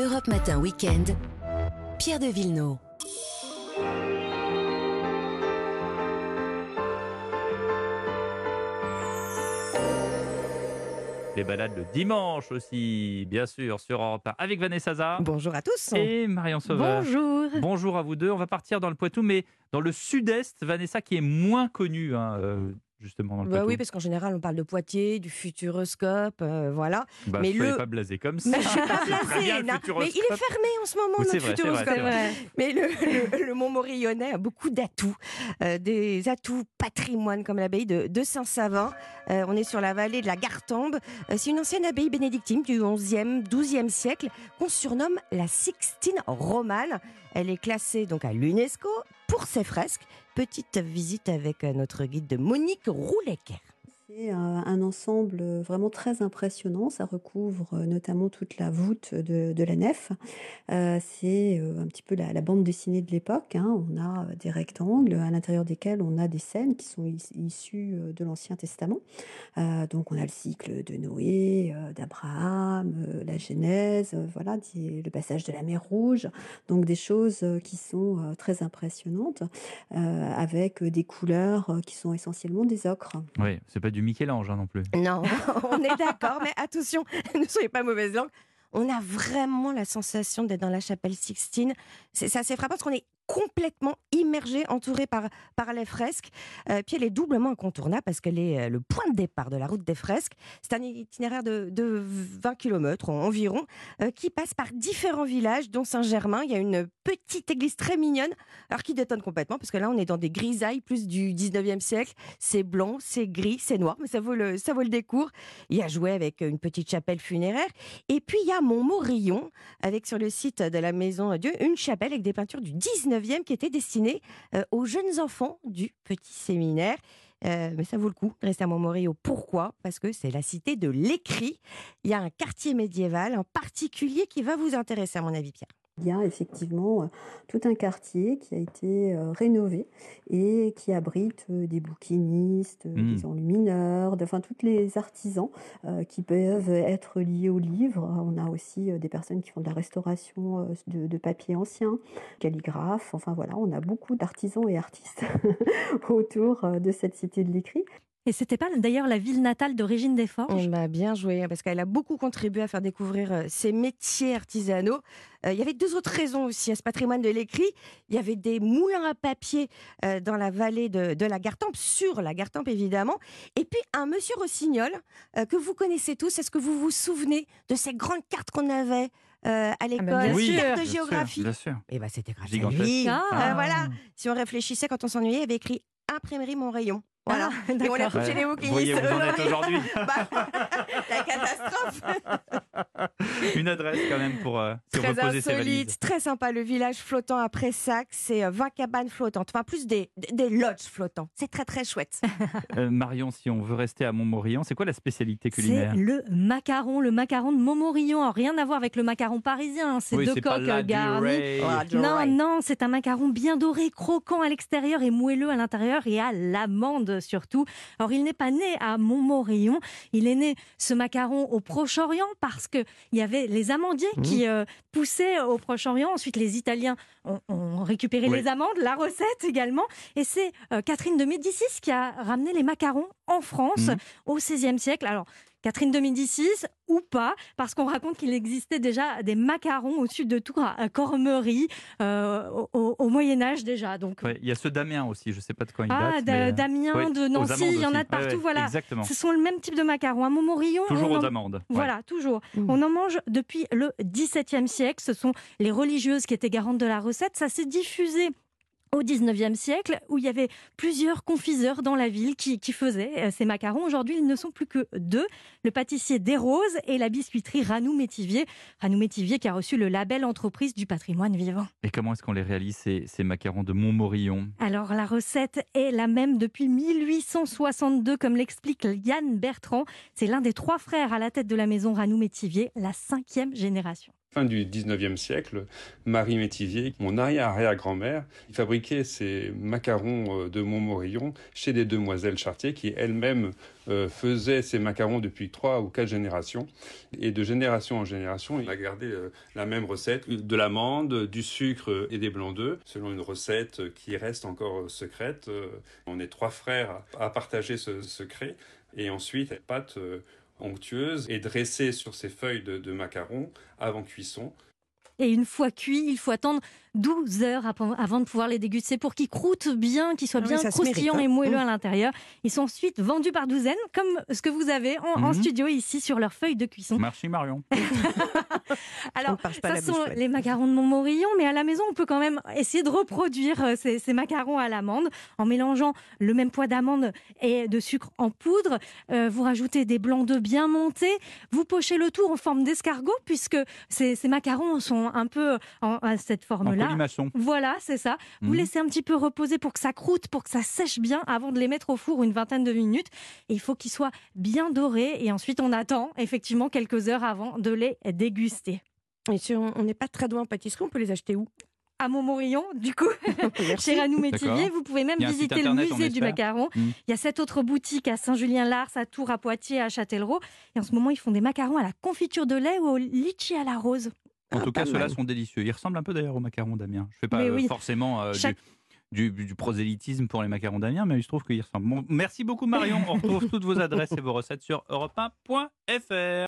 Europe Matin Weekend, Pierre de Villeneuve. Les balades le dimanche aussi, bien sûr, sur Europe 1, avec Vanessa Zah Bonjour à tous. et Marion Sauveur. Bonjour. Bonjour à vous deux. On va partir dans le Poitou, mais dans le sud-est, Vanessa, qui est moins connue, hein, euh, justement, dans le Bah oui, parce qu'en général, on parle de Poitiers, du Futuroscope, euh, voilà. Bah, mais le- pas blasé comme ça. Mais je suis pas il est fermé en ce moment, Oui, notre vrai, c'est vrai, Futuroscope. vrai. Mais le, le, le Montmorillonnais a beaucoup d'atouts, euh, des atouts patrimoine comme l'abbaye de, de Saint-Savin. Euh, on est sur la vallée de la Gartembe. Euh, c'est une ancienne abbaye bénédictine du 11e, 12e siècle qu'on surnomme la Sixtine romane. Elle est classée donc à l'UNESCO pour ses fresques. Petite visite avec euh, notre guide de Monique Roulecker. C'est un, ensemble vraiment très impressionnant. Ça recouvre euh, notamment toute la voûte de, la nef. Euh, c'est euh, un petit peu la, bande dessinée de l'époque. hein. On a euh, des rectangles à l'intérieur desquels on a des scènes qui sont is- issues euh, de l'Ancien Testament. Euh, donc on a le cycle de Noé, euh, d'Abraham, euh, la Genèse, euh, voilà, le passage de la mer Rouge. Donc des choses euh, qui sont euh, très impressionnantes euh, avec des couleurs euh, qui sont essentiellement des ocres. Oui, c'est pas du Michel-Ange hein, non plus. Non, on est d'accord, mais attention, ne soyez pas mauvaise langue. On a vraiment la sensation d'être dans la chapelle Sixtine. C'est c'est assez frappant parce qu'on est complètement immergé, entouré par, par les fresques. Euh, puis elle est doublement incontournable parce qu'elle est euh, le point de départ de la route des fresques. C'est un itinéraire de, de 20 km environ euh, qui passe par différents villages, dont Saint-Germain. Il y a une petite église très mignonne, alors qui détonne complètement parce que là on est dans des grisailles plus du 19e siècle. C'est blanc, c'est gris, c'est noir, mais ça vaut le, ça vaut le décours. Il y a joué avec une petite chapelle funéraire. Et puis il y a Montmorillon, avec sur le site de la Maison Dieu une chapelle avec des peintures du 19e qui étaient destinées euh, aux jeunes enfants du petit séminaire. Euh, mais ça vaut le coup de rester à Montmorillon. Pourquoi? Parce que c'est la cité de l'écrit. Il y a un quartier médiéval en particulier qui va vous intéresser, à mon avis, Pierre. Il y a effectivement euh, tout un quartier qui a été euh, rénové et qui abrite euh, des bouquinistes, des enlumineurs, de- enfin tous les artisans qui peuvent être liés au livre. On a aussi des personnes qui font de la restauration de, de papier ancien, calligraphes. Enfin voilà, on a beaucoup d'artisans et artistes autour de cette cité de l'écrit. Et c'était pas d'ailleurs la ville natale de Régine Desforges On m'a bien joué, hein, parce qu'elle a beaucoup contribué à faire découvrir euh, ses métiers artisanaux. Euh, il y avait deux autres raisons aussi à ce patrimoine de l'écrit. Il y avait des moulins à papier euh, dans la vallée de, de la Gartempe, sur la Gartempe évidemment. Et puis un monsieur Rossignol, euh, que vous connaissez tous. Est-ce que vous vous souvenez de ces grandes cartes qu'on avait euh, à l'école? bien oui, sûr. Cartes de bien sûr, géographie? bien sûr. Et ben c'était grâce à lui. Ah. Euh, voilà. Si on réfléchissait quand on s'ennuyait, il avait écrit Imprimerie mon rayon. Voilà. Ah, Et on l'a chez les Vous bouquinistes. voyez où vous en êtes aujourd'hui. Bah, la catastrophe. Une adresse quand même pour euh, se Très reposer ses valises. insolite, très sympa. Le village flottant à Pressac, c'est euh, 20 cabanes flottantes. Enfin, plus des, des lodges flottants. C'est très, très chouette. Euh, Marion, si on veut rester à Montmorillon, c'est quoi la spécialité C'est culinaire le macaron, le macaron de Montmorillon. Alors, rien à voir avec le macaron parisien, hein, c'est Oui, deux c'est coques euh, garnies. durée. Non, non, c'est un macaron bien doré, croquant à l'extérieur et moelleux à l'intérieur et à l'amande surtout. Alors, il n'est pas né à Montmorillon, il est né ce macaron au Proche-Orient parce que il y avait les amandiers Mmh. qui euh, poussaient au Proche-Orient. Ensuite, les Italiens ont, ont récupéré Oui. les amandes, la recette également. Et c'est euh, Catherine de Médicis qui a ramené les macarons en France Mhm. au XVIe siècle. Alors, Catherine de Médicis ou pas, parce qu'on raconte qu'il existait déjà des macarons au sud de Tours, à Cormery, euh, au, Moyen Âge déjà. Donc, Ouais, Il y a ceux d'Amiens aussi, je ne sais pas de quand ils ah, datent. d'A- mais, euh, d'Amiens, de Nancy, il y en a de partout. Ouais, voilà, Exactement. ce sont le même type de macarons. À Montmorillon, Toujours on aux en- amandes. ouais. Voilà, toujours. Mm. On en mange depuis le XVIIe siècle. Ce sont les religieuses qui étaient garantes de la recette. Ça s'est diffusé au 19e siècle, où il y avait plusieurs confiseurs dans la ville qui, qui faisaient euh, ces macarons. Aujourd'hui, ils ne sont plus que deux, le pâtissier des Roses et la biscuiterie Ranou Métivier. Ranou Métivier qui a reçu le label entreprise du patrimoine vivant. Et comment est-ce qu'on les réalise, ces, ces macarons de Montmorillon? Alors la recette est la même depuis 1862, comme l'explique Yann Bertrand. C'est l'un des trois frères à la tête de la maison Ranou Métivier, la cinquième génération. Fin du 19e siècle, Marie Métivier, mon arrière-arrière-grand-mère, fabriquait ses macarons euh, de Montmorillon chez des demoiselles Chartier qui elles-mêmes euh, faisaient ces macarons depuis trois ou quatre générations. Et de génération en génération, il a gardé euh, la même recette, de l'amande, du sucre et des blancs d'œufs, selon une recette qui reste encore secrète. On est trois frères à partager ce secret. Et ensuite, pâte onctueuse et dressée sur ces feuilles de, de macarons avant cuisson. Et une fois cuit, il faut attendre 12 heures avant de pouvoir les déguster pour qu'ils croûtent bien, qu'ils soient Ah oui, bien croustillants mérite, et hein. moelleux Mmh. à l'intérieur. Ils sont ensuite vendus par douzaines, comme ce que vous avez en, en Mhm. studio ici sur leur feuille de cuisson. Merci Marion. Alors, ça sont les macarons de Montmorillon, mais à la maison, on peut quand même essayer de reproduire euh, ces, ces macarons à l'amande en mélangeant le même poids d'amande et de sucre en poudre. Euh, vous rajoutez des blancs d'œufs bien montés. Vous pochez le tout en forme d'escargot, puisque ces, ces macarons sont un peu en, à cette forme-là. Voilà, c'est ça. Vous Mhm. laissez un petit peu reposer pour que ça croûte, pour que ça sèche bien avant de les mettre au four une vingtaine de minutes. Et il faut qu'ils soient bien dorés. Et ensuite, on attend effectivement quelques heures avant de les déguster. Et si on n'est pas très doué en pâtisserie, on peut les acheter où? À Montmorillon, du coup, chez Ranou Métivier, vous pouvez même visiter le internet, musée du macaron. Mhm. Il y a sept autres boutiques à Saint-Julien-Lars, à Tours, à Poitiers, à Châtellerault. Et en ce moment, ils font des macarons à la confiture de lait ou au litchi à la rose. En Ah, tout cas, ceux-là sont délicieux. Ils ressemblent un peu d'ailleurs aux macarons d'Amiens. Je fais pas euh, oui. forcément euh, Chaque- du, du- du prosélytisme pour les macarons d'Amiens, mais il se trouve qu'ils ressemblent. Bon, merci beaucoup Marion. On retrouve toutes vos adresses et vos recettes sur europe1.fr.